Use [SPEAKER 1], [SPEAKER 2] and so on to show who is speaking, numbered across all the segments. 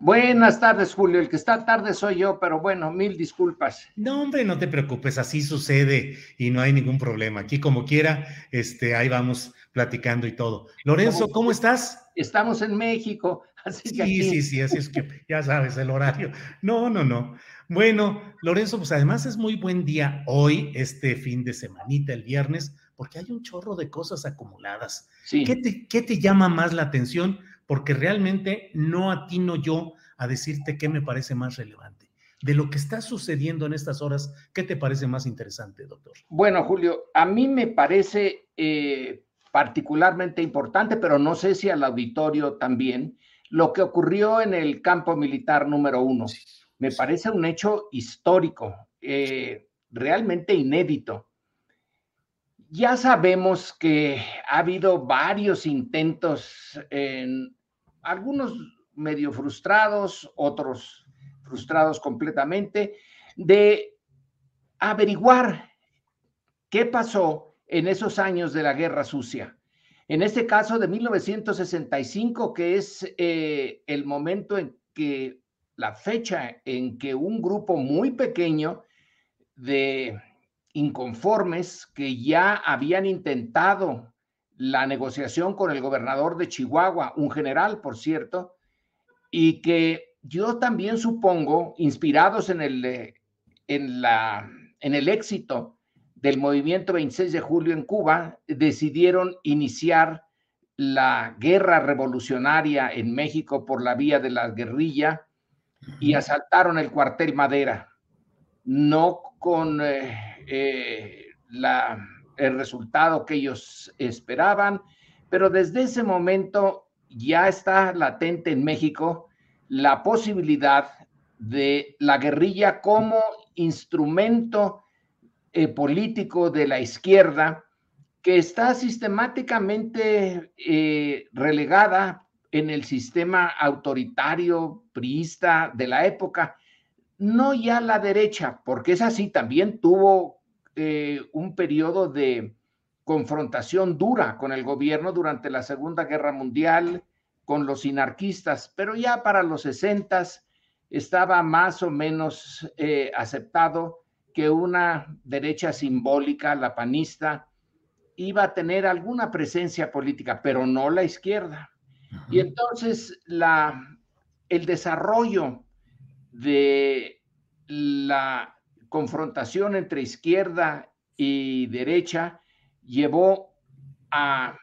[SPEAKER 1] Buenas tardes, Julio. El que está tarde soy yo, pero bueno, mil disculpas.
[SPEAKER 2] No, hombre, no te preocupes, así sucede y no hay ningún problema. Aquí como quiera, este, ahí vamos platicando y todo. Lorenzo, ¿cómo estás?
[SPEAKER 1] Estamos en México, así que
[SPEAKER 2] Sí,
[SPEAKER 1] aquí-
[SPEAKER 2] sí, sí, así es que ya sabes el horario. No, no, no. Bueno, Lorenzo, pues además es muy buen día hoy, este fin de semanita, el viernes, porque hay un chorro de cosas acumuladas.
[SPEAKER 1] Sí.
[SPEAKER 2] ¿Qué te, qué te llama más la atención? Porque realmente no atino yo a decirte qué me parece más relevante. De lo que está sucediendo en estas horas, ¿qué te parece más interesante, doctor?
[SPEAKER 1] Bueno, Julio, a mí me parece eh, particularmente importante, pero no sé si al auditorio también, lo que ocurrió en el campo militar número uno. Me parece un hecho histórico, eh, realmente inédito. Ya sabemos que ha habido varios intentos, en, algunos medio frustrados, otros frustrados completamente, de averiguar qué pasó en esos años de la Guerra Sucia. En este caso de 1965, que es eh, el momento en que la fecha en que un grupo muy pequeño de inconformes que ya habían intentado la negociación con el gobernador de Chihuahua, un general, por cierto, y que yo también supongo, inspirados en el, eh, en la, en el éxito del movimiento 26 de julio en Cuba, decidieron iniciar la guerra revolucionaria en México por la vía de la guerrilla y asaltaron el cuartel Madera, no con eh, eh, el resultado que ellos esperaban, pero desde ese momento ya está latente en México la posibilidad de la guerrilla como instrumento eh, político de la izquierda que está sistemáticamente eh, relegada en el sistema autoritario priista de la época, no ya la derecha, porque es así, también tuvo eh, un periodo de confrontación dura con el gobierno durante la Segunda Guerra Mundial, con los inarquistas, pero ya para los 60 estaba más o menos eh, aceptado que una derecha simbólica, la panista, iba a tener alguna presencia política, pero no la izquierda. Y entonces la, el desarrollo de la confrontación entre izquierda y derecha llevó a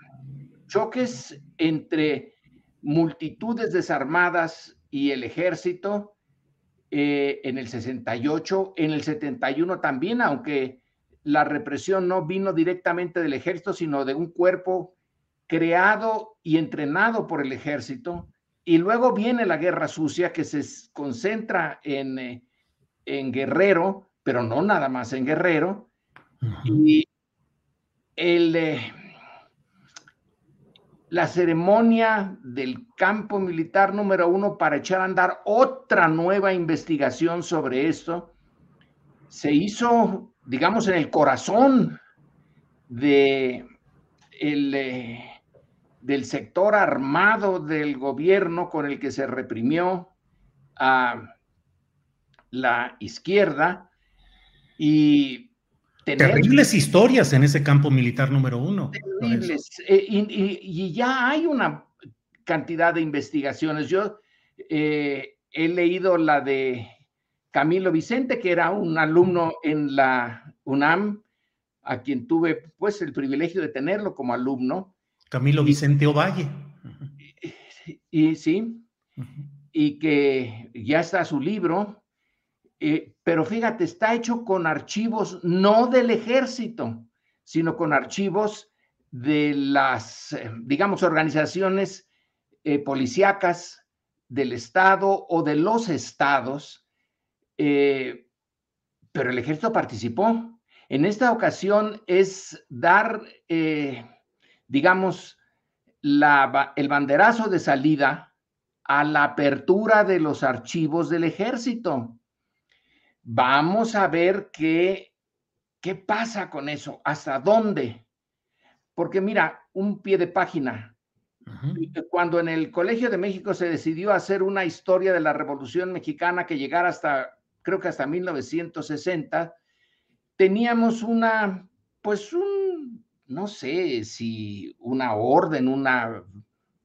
[SPEAKER 1] choques entre multitudes desarmadas y el ejército eh, en el 68, en el 71 también, aunque la represión no vino directamente del ejército, sino de un cuerpo creado y entrenado por el ejército. Y luego viene la guerra sucia que se concentra en, eh, en Guerrero, pero no nada más en Guerrero. Y el, eh, la ceremonia del campo militar número uno para echar a andar otra nueva investigación sobre esto se hizo, digamos, en el corazón de el, eh, del sector armado del gobierno con el que se reprimió a la izquierda y
[SPEAKER 2] Terribles historias en ese campo militar número uno.
[SPEAKER 1] Terribles. Eh, y, ya hay una cantidad de investigaciones. Yo eh, he leído la de Camilo Vicente, que era un alumno en la UNAM, a quien tuve pues el privilegio de tenerlo como alumno.
[SPEAKER 2] Camilo Vicente Ovalle.
[SPEAKER 1] Y, sí, y que ya está su libro, eh, pero fíjate, está hecho con archivos no del ejército, sino con archivos de las, eh, digamos, organizaciones eh, policíacas del Estado o de los estados, pero el ejército participó. En esta ocasión es dar, digamos, la, el banderazo de salida a la apertura de los archivos del ejército. Vamos a ver qué, qué pasa con eso, hasta dónde. Porque mira, un pie de página. Cuando en el Colegio de México se decidió hacer una historia de la Revolución Mexicana que llegara hasta, creo que hasta 1960, teníamos una, pues un, no sé si una orden, una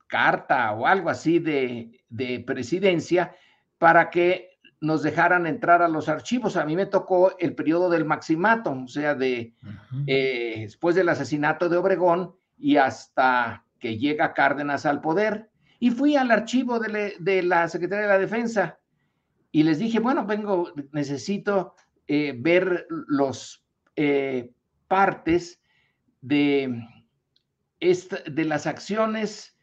[SPEAKER 1] carta o algo así de, de presidencia para que nos dejaran entrar a los archivos. A mí me tocó el periodo del maximato, o sea, de eh, después del asesinato de Obregón y hasta que llega Cárdenas al poder. Y fui al archivo de, la Secretaría de la Defensa y les dije, bueno, vengo, necesito eh, ver los eh, partes de, de las acciones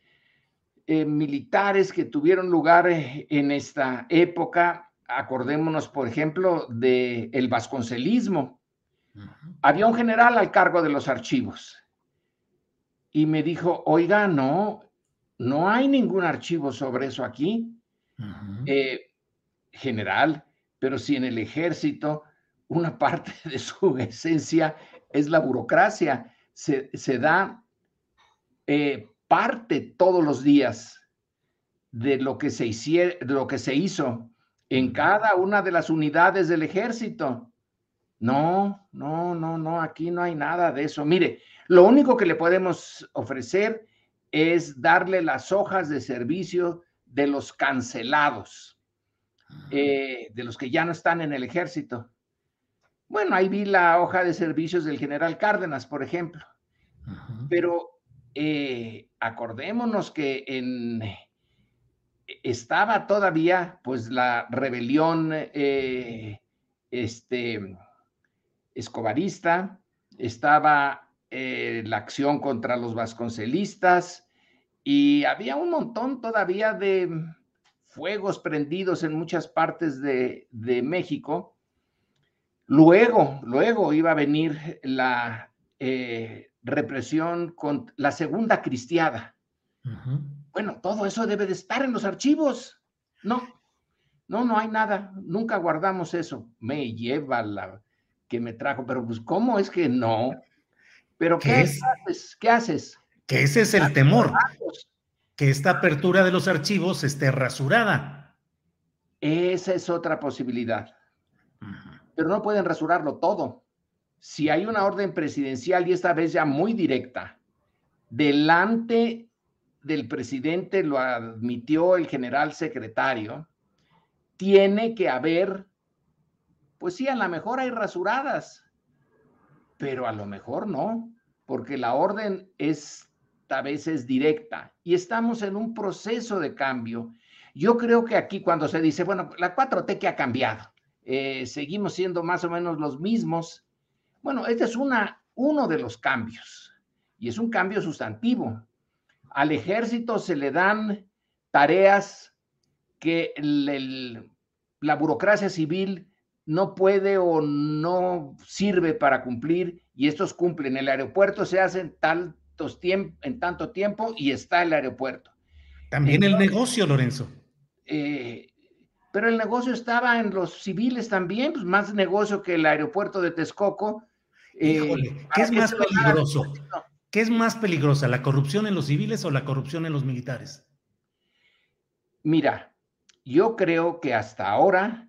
[SPEAKER 1] militares que tuvieron lugar en esta época acordémonos, por ejemplo, del el vasconcelismo. Había un general al cargo de los archivos y me dijo, oiga, no, no hay ningún archivo sobre eso aquí. Eh, general, pero si en el ejército una parte de su esencia es la burocracia, se, da eh, parte todos los días de lo que se, hiciera, de lo que se hizo en cada una de las unidades del ejército. No, no, no, no, aquí no hay nada de eso. Mire, lo único que le podemos ofrecer es darle las hojas de servicio de los cancelados, eh, de los que ya no están en el ejército. Bueno, ahí vi la hoja de servicios del general Cárdenas, por ejemplo. Pero eh, acordémonos que en estaba todavía pues la rebelión eh, este, escobarista, estaba eh, la acción contra los vasconcelistas y había un montón todavía de fuegos prendidos en muchas partes de, México. Luego, luego iba a venir la eh, represión con la segunda cristiada. Bueno, todo eso debe de estar en los archivos. No, no, no hay nada. Nunca guardamos eso. Me lleva la que me trajo, pero pues, ¿cómo es que no? Pero ¿qué, haces? ¿Qué haces?
[SPEAKER 2] Que ese es el temor. Que esta apertura de los archivos esté rasurada.
[SPEAKER 1] Esa es otra posibilidad. Pero no pueden rasurarlo todo. Si hay una orden presidencial y esta vez ya muy directa, delante del presidente, lo admitió el general secretario, tiene que haber, pues sí, a lo mejor hay rasuradas, pero a lo mejor no, porque la orden es a veces directa y estamos en un proceso de cambio. Yo creo que aquí cuando se dice, bueno, la 4T que ha cambiado, eh, seguimos siendo más o menos los mismos. Bueno, este es una, uno de los cambios y es un cambio sustantivo al ejército se le dan tareas que la burocracia civil no puede o no sirve para cumplir y estos cumplen. El aeropuerto se hace en, tantos en tanto tiempo y está el aeropuerto.
[SPEAKER 2] También el negocio, Lorenzo.
[SPEAKER 1] Eh, pero el negocio estaba en los civiles también, pues más negocio que el aeropuerto de Texcoco.
[SPEAKER 2] Eh, ¿qué es más peligroso? ¿Qué es más peligrosa, la corrupción en los civiles o la corrupción en los militares?
[SPEAKER 1] Mira, yo creo que hasta ahora,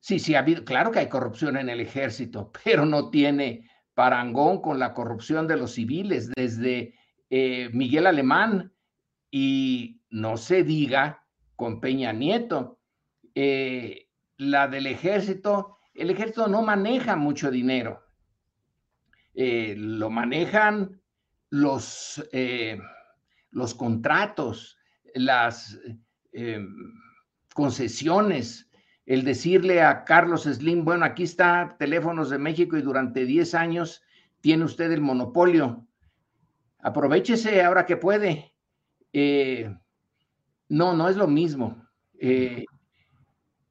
[SPEAKER 1] sí, sí ha habido, claro que hay corrupción en el ejército, pero no tiene parangón con la corrupción de los civiles, desde eh, Miguel Alemán y no se diga con Peña Nieto. Eh, la del ejército, el ejército no maneja mucho dinero. Eh, lo manejan los, los contratos, las concesiones, el decirle a Carlos Slim, bueno, aquí está Teléfonos de México y durante 10 años tiene usted el monopolio. Aprovechese ahora que puede. Eh, no, no es lo mismo. Eh,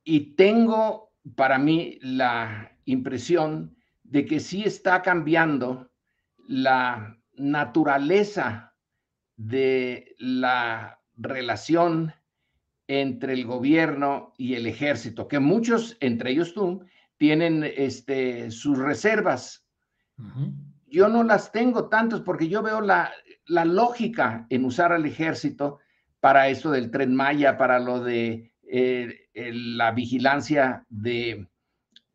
[SPEAKER 1] y tengo para mí la impresión de que sí está cambiando la naturaleza de la relación entre el gobierno y el ejército, que muchos, entre ellos tú, tienen este, sus reservas. Yo no las tengo tantos porque yo veo la, lógica en usar al ejército para esto del tren Maya, para lo de eh, la vigilancia de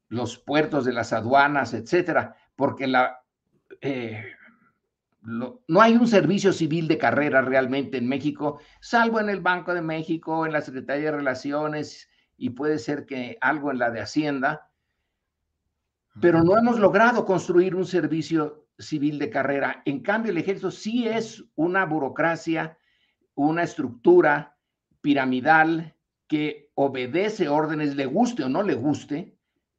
[SPEAKER 1] los puertos, de las aduanas, etcétera, porque la, eh, no hay un servicio civil de carrera realmente en México, salvo en el Banco de México, en la Secretaría de Relaciones y puede ser que algo en la de Hacienda, pero no hemos logrado construir un servicio civil de carrera. En cambio, el ejército sí es una burocracia, una estructura piramidal que obedece órdenes, le guste o no le guste,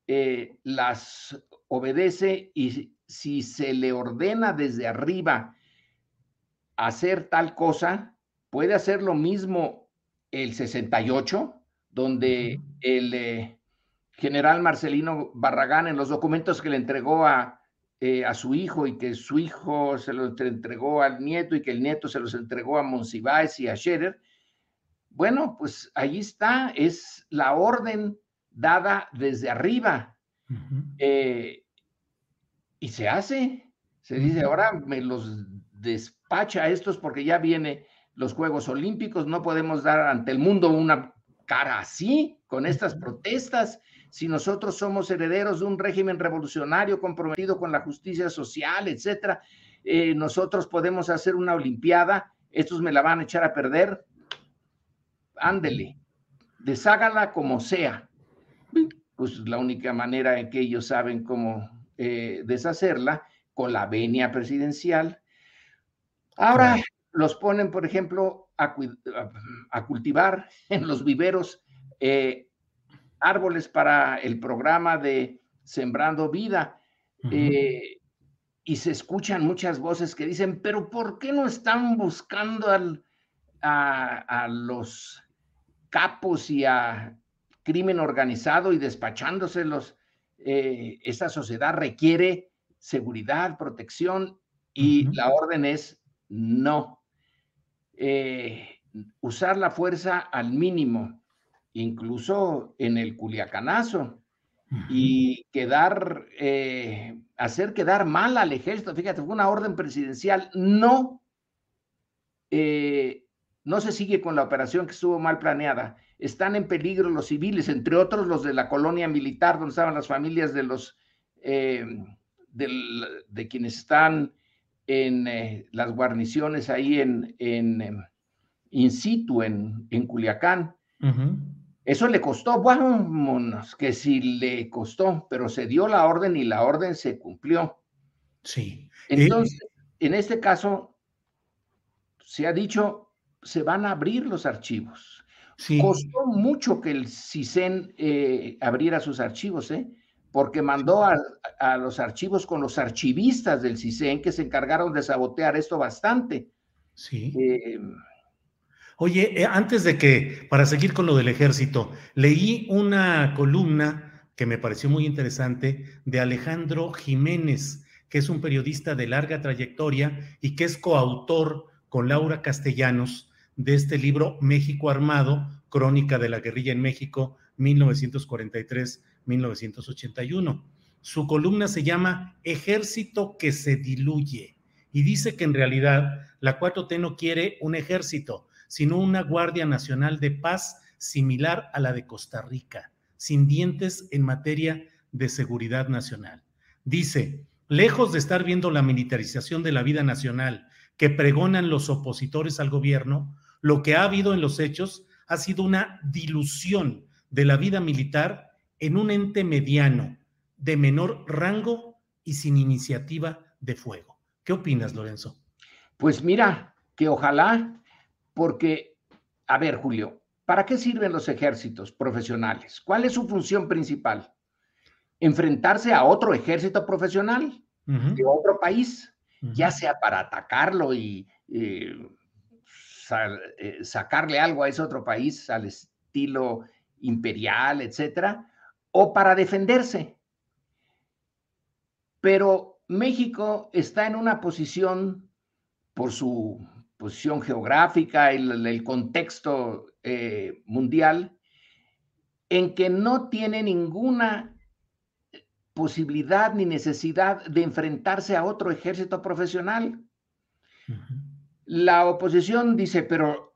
[SPEAKER 1] eh, las obedece y si se le ordena desde arriba hacer tal cosa, puede hacer lo mismo el 68, donde el eh, general Marcelino Barragán en los documentos que le entregó a, eh, a su hijo y que su hijo se los entregó al nieto y que el nieto se los entregó a Monsiváis y a Scherer, bueno, pues ahí está, es la orden dada desde arriba. Y se hace. Se dice, ahora me los despacha a estos porque ya viene los Juegos Olímpicos, no podemos dar ante el mundo una cara así, con estas protestas, si nosotros somos herederos de un régimen revolucionario comprometido con la justicia social, etcétera, eh, nosotros podemos hacer una Olimpiada, estos me la van a echar a perder, ándele, deshágala como sea. Pues la única manera en que ellos saben cómo eh, deshacerla con la venia presidencial. Ahora los ponen, por ejemplo, a, cultivar en los viveros eh, árboles para el programa de Sembrando Vida. Eh, y se escuchan muchas voces que dicen, pero ¿por qué no están buscando al, a, a, los capos y a crimen organizado y despachándoselos eh, esta sociedad requiere seguridad, protección y la orden es no. Eh, usar la fuerza al mínimo, incluso en el culiacanazo, y quedar, eh, hacer quedar mal al ejército. Fíjate, fue una orden presidencial. No, no se sigue con la operación que estuvo mal planeada están en peligro los civiles, entre otros los de la colonia militar, donde estaban las familias de los eh, de quienes están en eh, las guarniciones ahí en, en em, in situ en, en Culiacán. Eso le costó, bueno, que sí le costó, pero se dio la orden y la orden se cumplió.
[SPEAKER 2] Sí.
[SPEAKER 1] Entonces, en este caso, se ha dicho, se van a abrir los archivos Costó mucho que el CISEN eh, abriera sus archivos, ¿eh? porque mandó a, los archivos con los archivistas del CISEN que se encargaron de sabotear esto bastante.
[SPEAKER 2] Sí. Eh, Oye, antes de que, para seguir con lo del ejército, leí una columna que me pareció muy interesante de Alejandro Jiménez, que es un periodista de larga trayectoria y que es coautor con Laura Castellanos de este libro México Armado, Crónica de la Guerrilla en México, 1943-1981. Su columna se llama Ejército que se diluye. y dice que en realidad la 4T no quiere un ejército, sino una Guardia Nacional de Paz similar a la de Costa Rica, sin dientes en materia de seguridad nacional. Dice, lejos de estar viendo la militarización de la vida nacional que pregonan los opositores al gobierno, lo que ha habido en los hechos ha sido una dilución de la vida militar en un ente mediano, de menor rango y sin iniciativa de fuego. ¿Qué opinas, Lorenzo?
[SPEAKER 1] Pues mira, que ojalá, porque, a ver, Julio, ¿para qué sirven los ejércitos profesionales? ¿Cuál es su función principal? Enfrentarse a otro ejército profesional de otro país, ya sea para atacarlo y eh, eh, sacarle algo a ese otro país al estilo imperial, etcétera, o para defenderse. Pero México está en una posición, por su posición geográfica, el, el contexto eh, mundial, en que no tiene ninguna posibilidad ni necesidad de enfrentarse a otro ejército profesional. La oposición dice, pero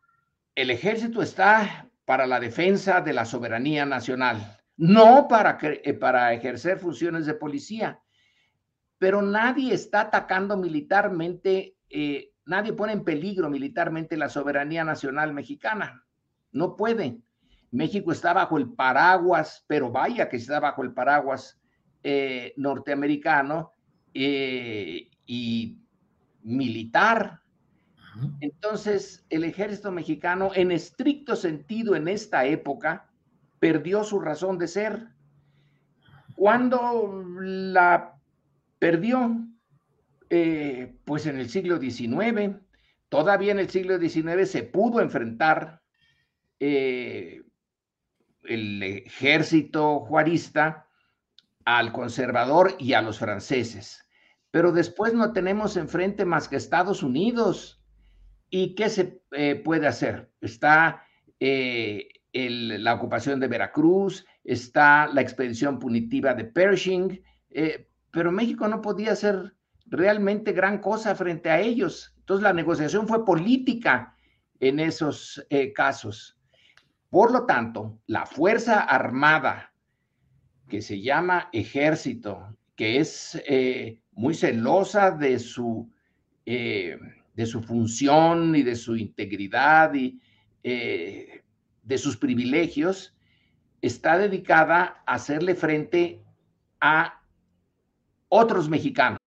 [SPEAKER 1] el ejército está para la defensa de la soberanía nacional, no para, eh, para ejercer funciones de policía. Pero nadie está atacando militarmente, eh, nadie pone en peligro militarmente la soberanía nacional mexicana. No puede. México está bajo el paraguas, pero vaya que está bajo el paraguas eh, norteamericano y militar entonces, el ejército mexicano, en estricto sentido, en esta época, perdió su razón de ser. ¿Cuándo la perdió? Eh, pues en el siglo XIX. Todavía en el siglo XIX se pudo enfrentar eh, el ejército juarista al conservador y a los franceses. Pero después no tenemos enfrente más que Estados Unidos ¿Y qué se eh, puede hacer? Está eh, la ocupación de Veracruz, está la expedición punitiva de Pershing, eh, pero México no podía hacer realmente gran cosa frente a ellos. Entonces la negociación fue política en esos casos. Por lo tanto, la Fuerza Armada, que se llama ejército, que es muy celosa de su de su función y de su integridad y eh, de sus privilegios, está dedicada a hacerle frente a otros mexicanos.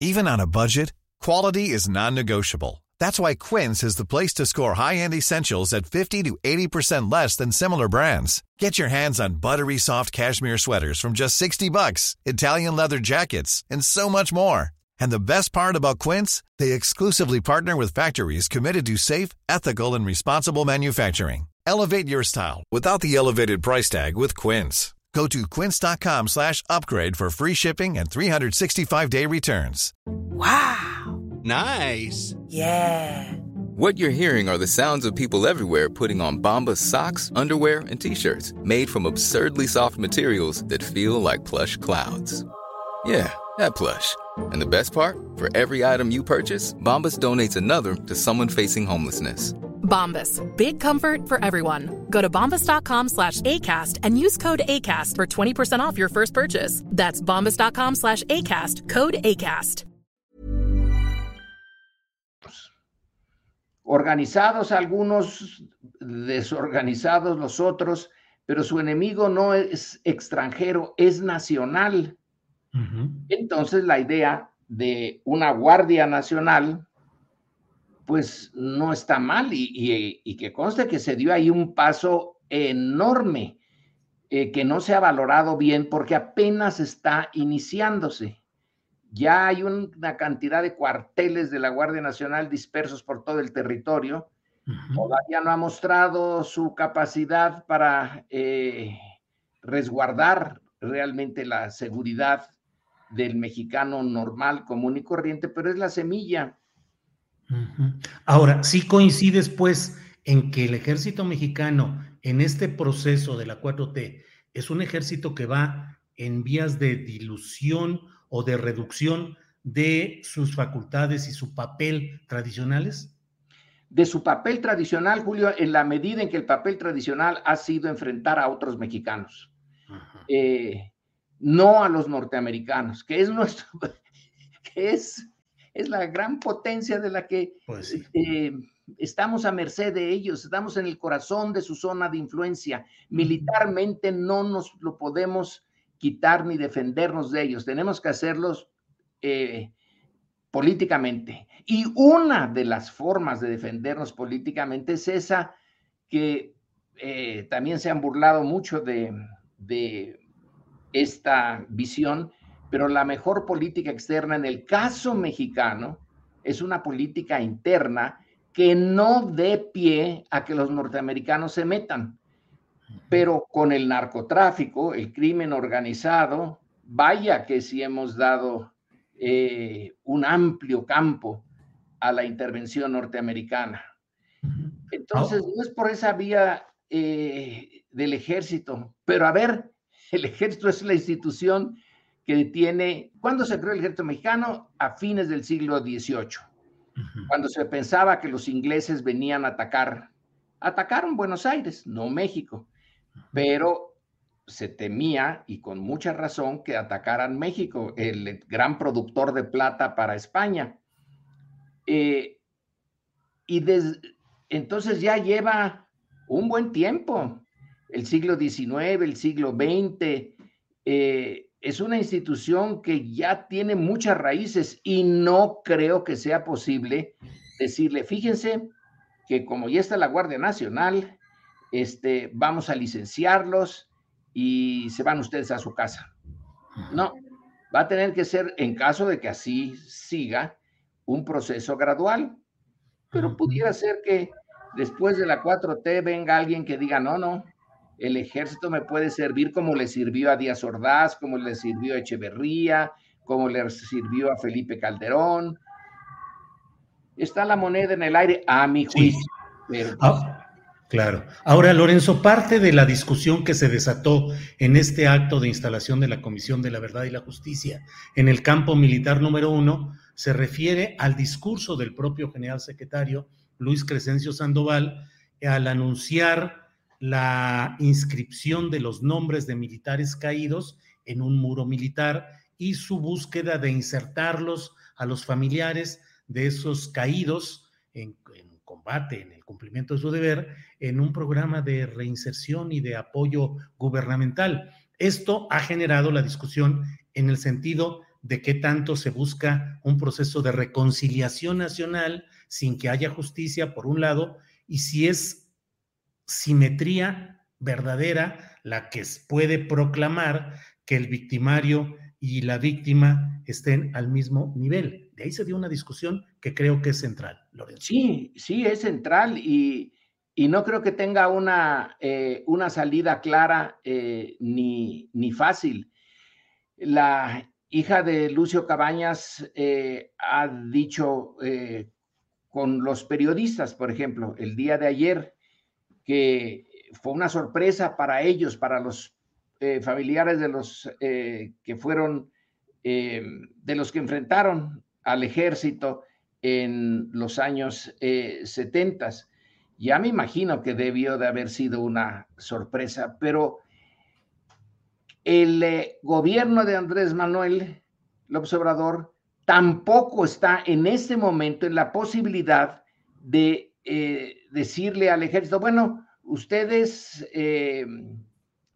[SPEAKER 3] Even on a budget, quality is non-negotiable. That's why Quince is the place to score high-end essentials at 50 to 80% less than similar brands. Get your hands on buttery soft cashmere sweaters from just 60 bucks, Italian leather jackets, and so much more. And the best part about Quince, they exclusively partner with factories committed to safe, ethical and responsible manufacturing. Elevate your style without the elevated price tag with Quince. Go to quince.com/upgrade for free shipping and 365-day returns.
[SPEAKER 4] Wow.
[SPEAKER 5] Nice.
[SPEAKER 4] Yeah.
[SPEAKER 5] What you're hearing are the sounds of people everywhere putting on Bombas socks, underwear and t-shirts made from absurdly soft materials that feel like plush clouds. Yeah, that plush. And the best part, for every item you purchase, Bombas donates another to someone facing homelessness.
[SPEAKER 6] Bombas, big comfort for everyone. Go to bombas.com slash ACAST and use code ACAST for 20% off your first purchase. That's bombas.com slash ACAST, code ACAST.
[SPEAKER 1] Organizados algunos, desorganizados los otros, pero su enemigo no es extranjero, es nacional. Entonces la idea de una Guardia Nacional, pues no está mal y, que conste que se dio ahí un paso enorme eh, que no se ha valorado bien porque apenas está iniciándose. Ya hay una cantidad de cuarteles de la Guardia Nacional dispersos por todo el territorio. Todavía no ha mostrado su capacidad para eh, resguardar realmente la seguridad del mexicano normal, común y corriente, pero es la semilla.
[SPEAKER 2] Ahora, sí coincides pues en que el ejército mexicano en este proceso de la 4T es un ejército que va en vías de dilución o de reducción de sus facultades y su papel tradicionales?
[SPEAKER 1] De su papel tradicional, Julio, en la medida en que el papel tradicional ha sido enfrentar a otros mexicanos, eh, no a los norteamericanos, que es nuestro, que es, es la gran potencia de la que
[SPEAKER 2] pues
[SPEAKER 1] eh, estamos a merced de ellos, estamos en el corazón de su zona de influencia. Militarmente no nos lo podemos quitar ni defendernos de ellos, tenemos que hacerlos eh, políticamente. Y una de las formas de defendernos políticamente es esa que eh, también se han burlado mucho de, de esta visión, pero la mejor política externa en el caso mexicano es una política interna que no dé pie a que los norteamericanos se metan. Pero con el narcotráfico, el crimen organizado, vaya que si hemos dado eh, un amplio campo a la intervención norteamericana. Entonces, no es por esa vía eh, del ejército, pero a ver, el ejército es la institución que tiene, ¿cuándo se creó el ejército mexicano? A fines del siglo XVIII, cuando se pensaba que los ingleses venían a atacar. Atacaron Buenos Aires, no México, pero se temía, y con mucha razón, que atacaran México, el gran productor de plata para España. Eh, y entonces ya lleva un buen tiempo, el siglo XIX, el siglo XX, eh, es una institución que ya tiene muchas raíces y no creo que sea posible decirle, fíjense que como ya está la Guardia Nacional, este, vamos a licenciarlos, y se van ustedes a su casa. No, va a tener que ser, en caso de que así siga, un proceso gradual. Pero pudiera ser que después de la 4T venga alguien que diga, no, no, el ejército me puede servir como le sirvió a Díaz Ordaz, como le sirvió a Echeverría, como le sirvió a Felipe Calderón. Está la moneda en el aire, a mi juicio. Pero,
[SPEAKER 2] ah, Claro. Ahora, Lorenzo, parte de la discusión que se desató en este acto de instalación de la Comisión de la Verdad y la Justicia en el campo militar número uno se refiere al discurso del propio general secretario Luis Crescencio Sandoval al anunciar la inscripción de los nombres de militares caídos en un muro militar y su búsqueda de insertarlos a los familiares de esos caídos en, combate, en el cumplimiento de su deber, en un programa de reinserción y de apoyo gubernamental. Esto ha generado la discusión en el sentido de qué tanto se busca un proceso de reconciliación nacional sin que haya justicia, por un lado, y si es simetría verdadera la que puede proclamar que el victimario y la víctima estén al mismo nivel. De ahí se dio una discusión que creo que es central, Lorenzo.
[SPEAKER 1] Sí, sí, es central y, no creo que tenga una, eh, una salida clara eh, ni, ni, fácil. La hija de Lucio Cabañas eh, ha dicho con los periodistas, por ejemplo, el día de ayer, que fue una sorpresa para ellos, para los familiares de los que fueron, de los que enfrentaron al ejército en los años 70. Eh, ya me imagino que debió de haber sido una sorpresa, pero el eh, gobierno de Andrés Manuel López Obrador tampoco está en este momento en la posibilidad de eh, decirle al ejército, bueno, ustedes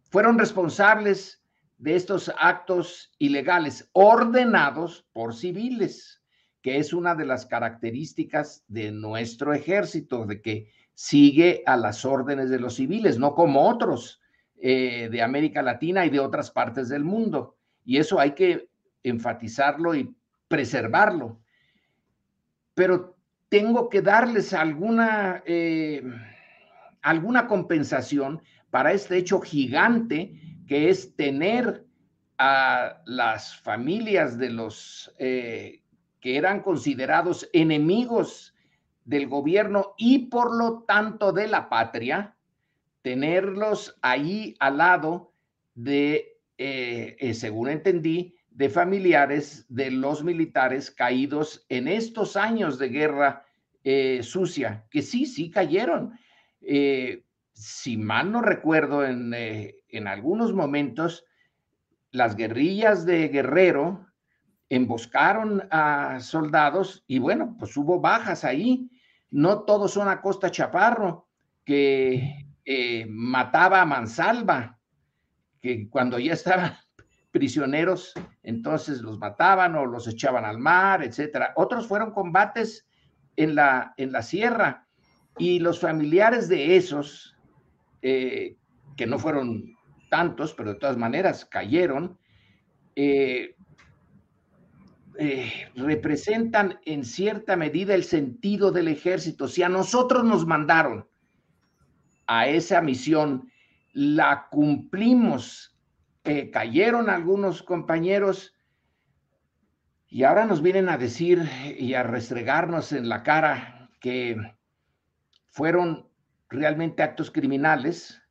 [SPEAKER 1] fueron responsables de estos actos ilegales ordenados por civiles que es una de las características de nuestro ejército, de que sigue a las órdenes de los civiles, no como otros eh, de América Latina y de otras partes del mundo. Y eso hay que enfatizarlo y preservarlo. Pero tengo que darles alguna, eh, alguna compensación para este hecho gigante que es tener a las familias de los eh, que eran considerados enemigos del gobierno y por lo tanto de la patria, tenerlos ahí al lado de, eh, según entendí, de familiares de los militares caídos en estos años de guerra eh, sucia, que sí, sí cayeron. Eh, si mal no recuerdo, en, eh, en algunos momentos, las guerrillas de Guerrero emboscaron a soldados y bueno, pues hubo bajas ahí. No todos son a Costa Chaparro, que mataba a Mansalva, que cuando ya estaban prisioneros, entonces los mataban o los echaban al mar, etcétera. Otros fueron combates en la, en la sierra y los familiares de esos, eh, que no fueron tantos, pero de todas maneras cayeron, eh, eh, representan en cierta medida el sentido del ejército. Si a nosotros nos mandaron a esa misión, la cumplimos cayeron algunos compañeros y ahora nos vienen a decir y a restregarnos en la cara que fueron realmente actos criminales.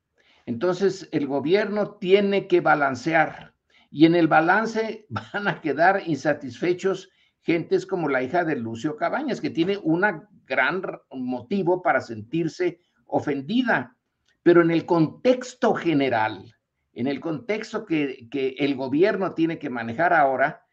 [SPEAKER 1] Entonces el gobierno tiene que balancear y en el balance van a quedar insatisfechos gentes como la hija de Lucio Cabañas, que tiene un gran motivo para sentirse ofendida, pero en el contexto general, en el contexto que, el gobierno tiene que manejar ahora,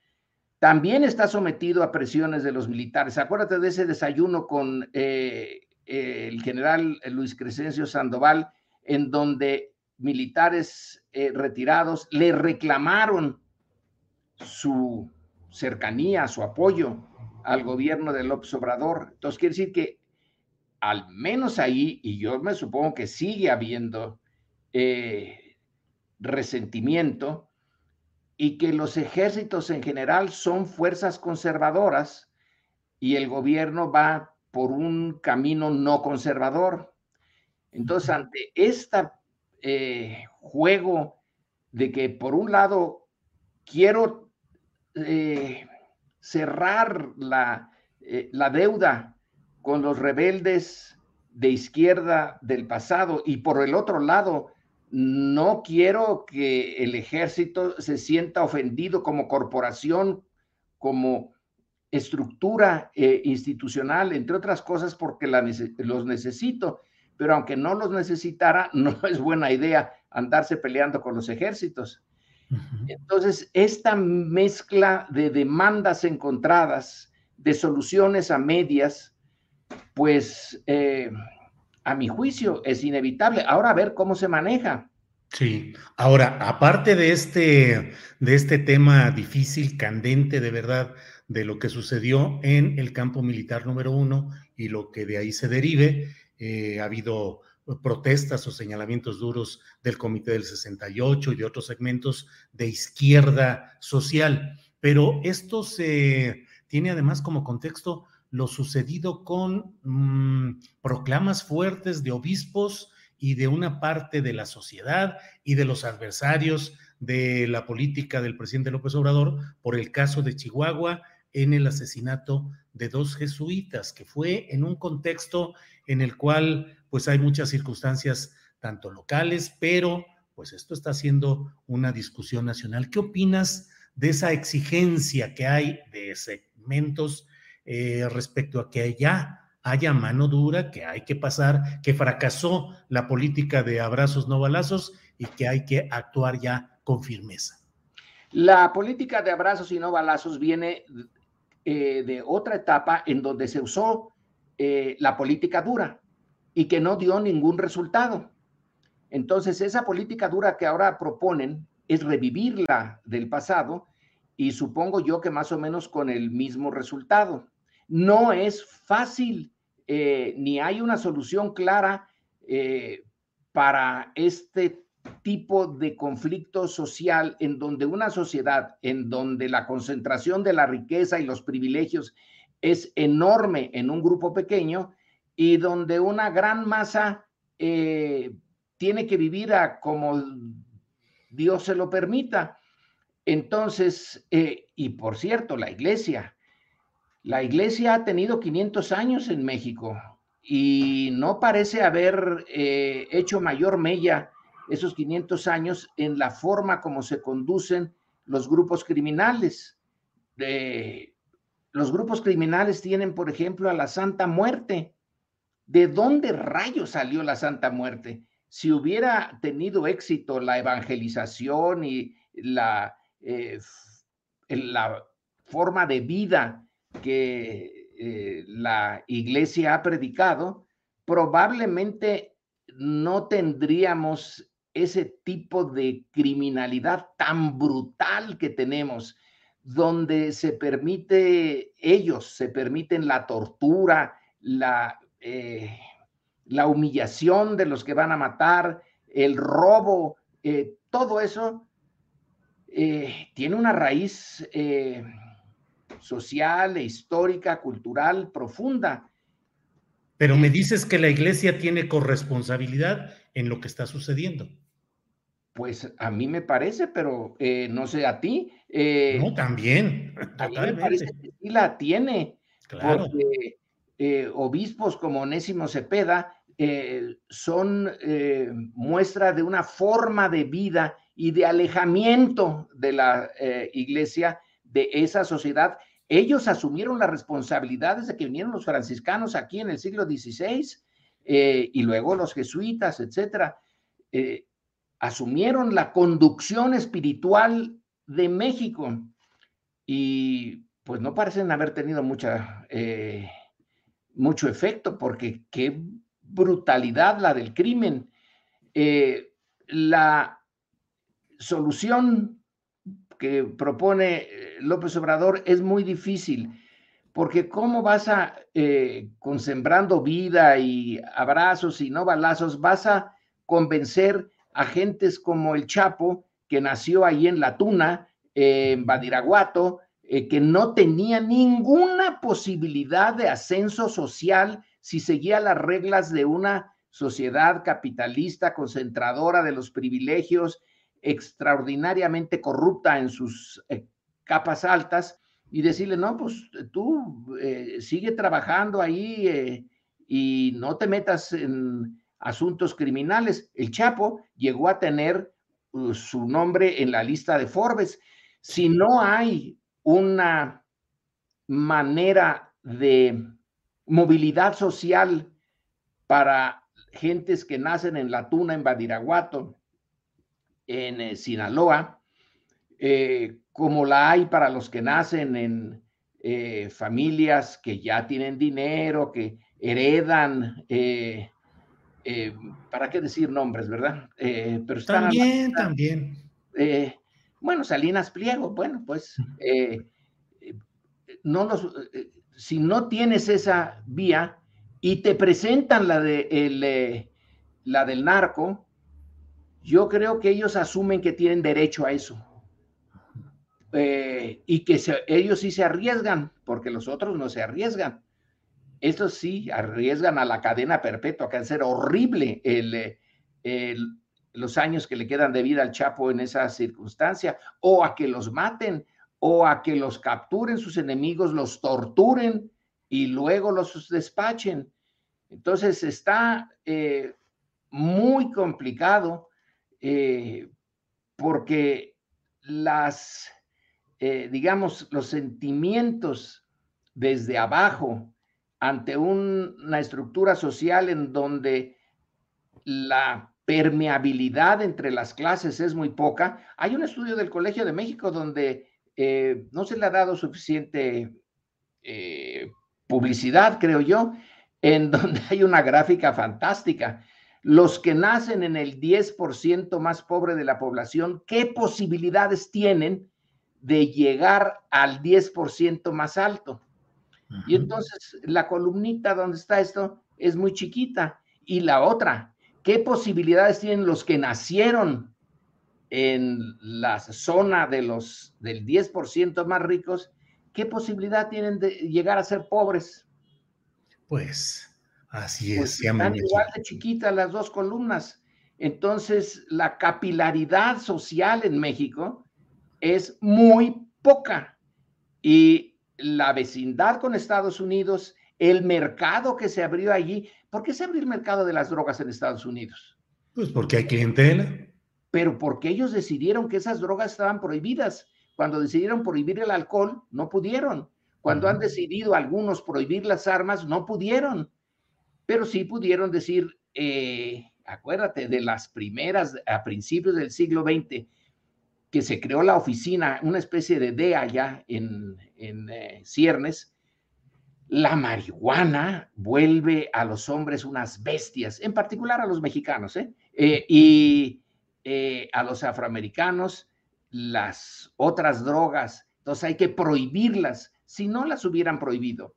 [SPEAKER 1] también está sometido a presiones de los militares. Acuérdate de ese desayuno con eh, el general Luis Crescencio Sandoval, en donde militares eh, retirados le reclamaron su cercanía, su apoyo al gobierno de López Obrador. Entonces, quiere decir que al menos ahí, y yo me supongo que sigue habiendo eh, resentimiento y que los ejércitos en general son fuerzas conservadoras y el gobierno va por un camino no conservador. Entonces, ante este juego de que por un lado quiero eh, cerrar la, eh, la deuda con los rebeldes de izquierda del pasado y por el otro lado no quiero que el ejército se sienta ofendido como corporación, como estructura eh, institucional, entre otras cosas porque los necesito, pero aunque no los necesitara, no es buena idea andarse peleando con los ejércitos. Entonces, esta mezcla de demandas encontradas, de soluciones a medias, pues eh, a mi juicio, es inevitable. Ahora a ver cómo se maneja.
[SPEAKER 2] Sí, ahora, aparte de este, de este tema difícil, candente de verdad, de lo que sucedió en el campo militar número uno y lo que de ahí se derive, eh, ha habido protestas o señalamientos duros del Comité del 68 y de otros segmentos de izquierda social, pero esto se tiene además como contexto lo sucedido con mm, proclamas fuertes de obispos y de una parte de la sociedad y de los adversarios de la política del presidente López Obrador por el caso de Chihuahua en el asesinato de dos jesuitas, que fue en un contexto en el cual pues hay muchas circunstancias tanto locales, pero pues esto está siendo una discusión nacional. ¿Qué opinas de esa exigencia que hay de segmentos eh, respecto a que ya haya mano dura, que hay que pasar, que fracasó la política de abrazos no balazos y que hay que actuar ya con firmeza.
[SPEAKER 1] La política de abrazos y no balazos viene eh, de otra etapa en donde se usó eh, la política dura y que no dio ningún resultado. Entonces, esa política dura que ahora proponen es revivirla del pasado y supongo yo que más o menos con el mismo resultado. No es fácil, eh, ni hay una solución clara eh, para este tipo de conflicto social en donde una sociedad, en donde la concentración de la riqueza y los privilegios es enorme en un grupo pequeño y donde una gran masa eh, tiene que vivir a como Dios se lo permita. Entonces, y por cierto, la iglesia, la iglesia ha tenido 500 años en México y no parece haber eh, hecho mayor mella esos 500 años en la forma como se conducen los grupos criminales. los grupos criminales tienen, por ejemplo, a la Santa Muerte. ¿De dónde rayos salió la Santa Muerte? Si hubiera tenido éxito la evangelización y la, eh, la forma de vida que eh, la iglesia ha predicado, probablemente no tendríamos ese tipo de criminalidad tan brutal que tenemos, donde se permite, ellos se permiten la tortura, la, eh, la humillación de los que van a matar, el robo, eh, todo eso tiene una raíz social, histórica, cultural profunda.
[SPEAKER 2] Pero me dices que la iglesia tiene corresponsabilidad en lo que está sucediendo.
[SPEAKER 1] Pues a mí me parece, pero eh, no sé a ti.
[SPEAKER 2] Eh, no, también.
[SPEAKER 1] A mí me parece que sí la tiene. Claro. Porque eh, obispos como Onésimo Cepeda son muestra de una forma de vida y de alejamiento de la iglesia, de esa sociedad. Ellos asumieron la responsabilidad desde que vinieron los franciscanos aquí en el siglo XVI y luego los jesuitas, etcétera asumieron la conducción espiritual de México y pues no parecen haber tenido mucha, eh, mucho efecto porque qué brutalidad la del crimen. Eh, la solución que propone eh, López Obrador es muy difícil, porque ¿cómo vas a, con sembrando vida y abrazos y no balazos, vas a convencer agentes como el Chapo, que nació ahí en La Tuna, en Badiraguato, eh, que no tenía ninguna posibilidad de ascenso social si seguía las reglas de una sociedad capitalista concentradora de los privilegios, extraordinariamente corrupta en sus eh, capas altas, y decirle, no, pues tú eh, sigue trabajando ahí y no te metas en, asuntos criminales. El Chapo llegó a tener uh, su nombre en la lista de Forbes. Si no hay una manera de movilidad social para gentes que nacen en La Tuna, en Badiraguato, en eh, Sinaloa, eh, como la hay para los que nacen en eh, familias que ya tienen dinero, que heredan ¿para qué decir nombres, verdad?
[SPEAKER 2] Pero también, también.
[SPEAKER 1] Bueno, Salinas Pliego, bueno, pues no nos, si no tienes esa vía y te presentan la, de, la del narco, yo creo que ellos asumen que tienen derecho a eso. y que ellos sí se arriesgan, porque los otros no se arriesgan. Estos sí arriesgan a la cadena perpetua, que ser horrible los años que le quedan de vida al Chapo en esa circunstancia, o a que los maten, o a que los capturen sus enemigos, los torturen y luego los despachen. Entonces está eh, muy complicado eh, porque las, eh, digamos, los sentimientos desde abajo ante una estructura social en donde la permeabilidad entre las clases es muy poca. Hay un estudio del Colegio de México donde eh, no se le ha dado suficiente publicidad, creo yo, en donde hay una gráfica fantástica. Los que nacen en el 10% más pobre de la población, ¿qué posibilidades tienen de llegar al 10% más alto? Y entonces la columnita donde está esto es muy chiquita. Y la otra, ¿qué posibilidades tienen los que nacieron en la zona de los del 10% más ricos? ¿Qué posibilidad tienen de llegar a ser pobres?
[SPEAKER 2] Pues así pues
[SPEAKER 1] es. están igual de chiquitas las dos columnas. Entonces, la capilaridad social en México es muy poca. Y la vecindad con Estados Unidos, el mercado que se abrió allí. ¿Por qué se abrió el mercado de las drogas en Estados Unidos?
[SPEAKER 2] Pues porque hay clientela.
[SPEAKER 1] Pero porque ellos decidieron que esas drogas estaban prohibidas. Cuando decidieron prohibir el alcohol, no pudieron. Cuando han decidido algunos prohibir las armas, no pudieron. Pero sí pudieron decir, eh, acuérdate, de las primeras, a principios del siglo XX, que se creó la oficina, una especie de DEA ya en, en eh, Ciernes, la marihuana vuelve a los hombres unas bestias, en particular a los mexicanos, ¿eh? Eh, y a los afroamericanos las otras drogas. Entonces hay que prohibirlas, si no las hubieran prohibido.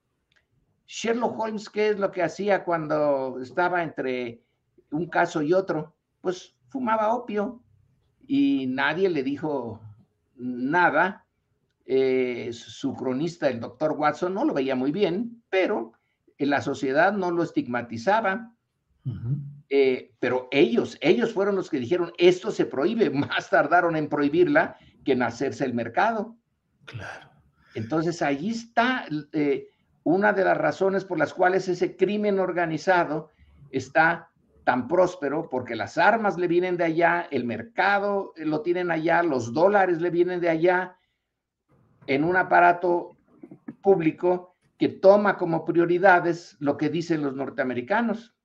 [SPEAKER 1] Sherlock Holmes, ¿qué es lo que hacía cuando estaba entre un caso y otro? Pues fumaba opio y nadie le dijo nada. Eh, su cronista, el doctor Watson, no lo veía muy bien, pero en la sociedad no lo estigmatizaba. Eh, pero ellos, ellos fueron los que dijeron, esto se prohíbe, más tardaron en prohibirla que en hacerse el mercado.
[SPEAKER 2] Claro.
[SPEAKER 1] Entonces, ahí está eh, una de las razones por las cuales ese crimen organizado está tan próspero porque las armas le vienen de allá, el mercado lo tienen allá, los dólares le vienen de allá, en un aparato público que toma como prioridades lo que dicen los norteamericanos.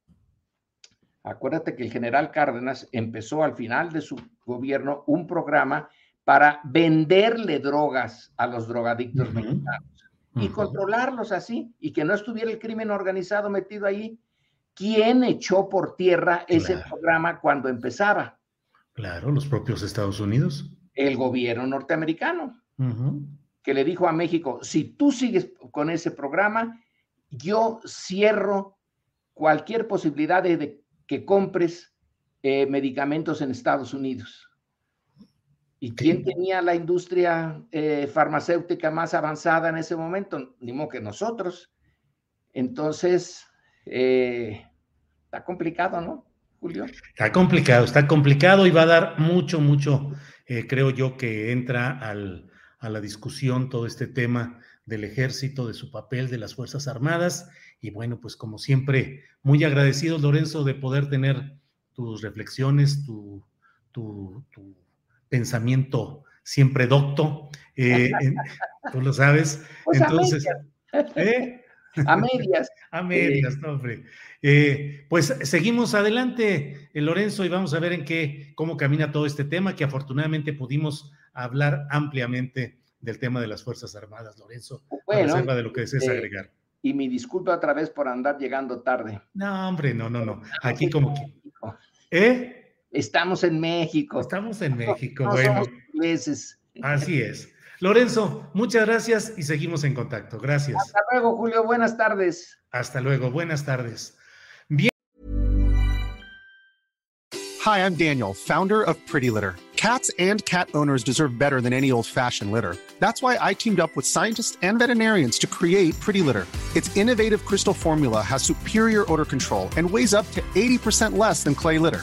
[SPEAKER 1] Acuérdate que el general Cárdenas empezó al final de su gobierno un programa para venderle drogas a los drogadictos mexicanos y controlarlos así y que no estuviera el crimen organizado metido ahí ¿quién echó por tierra ese programa cuando empezaba?
[SPEAKER 2] Claro, los propios Estados Unidos.
[SPEAKER 1] El gobierno norteamericano, que le dijo a México, si tú sigues con ese programa, yo cierro cualquier posibilidad de, que compres eh, medicamentos en Estados Unidos. ¿Y quién tenía la industria eh, farmacéutica más avanzada en ese momento? Ni modo que nosotros. Entonces, eh, está complicado, ¿no, Julio?
[SPEAKER 2] Está complicado, está complicado y va a dar mucho, mucho, eh, creo yo, que entra al, a la discusión todo este tema del ejército, de su papel, de las Fuerzas Armadas. Y bueno, pues como siempre, muy agradecidos, Lorenzo, de poder tener tus reflexiones, tu, tu, pensamiento siempre docto. Eh, tú lo sabes.
[SPEAKER 1] Pues
[SPEAKER 2] Entonces, ¿eh?
[SPEAKER 1] A medias.
[SPEAKER 2] a medias, no, hombre. Eh, pues seguimos adelante, Lorenzo, y vamos a ver en qué, cómo camina todo este tema, que afortunadamente pudimos hablar ampliamente del tema de las Fuerzas Armadas, Lorenzo, bueno, a reserva de lo que desees agregar.
[SPEAKER 1] Y mi disculpa otra vez por andar llegando tarde.
[SPEAKER 2] No, hombre, no, no, no. Aquí como que. ¿Eh?
[SPEAKER 1] Estamos en México.
[SPEAKER 2] Estamos en México, no, bueno.
[SPEAKER 1] Somos
[SPEAKER 2] Así es. Lorenzo, muchas gracias y seguimos en contacto. Gracias.
[SPEAKER 1] Hasta luego, Julio. Buenas tardes.
[SPEAKER 2] Hasta luego. Buenas tardes.
[SPEAKER 7] Bien. Hi, I'm Daniel, founder of Pretty Litter. Cats and cat owners deserve better than any old-fashioned litter. That's why I teamed up with scientists and veterinarians to create Pretty Litter. Its innovative crystal formula has superior odor control and weighs up to 80% less than clay litter.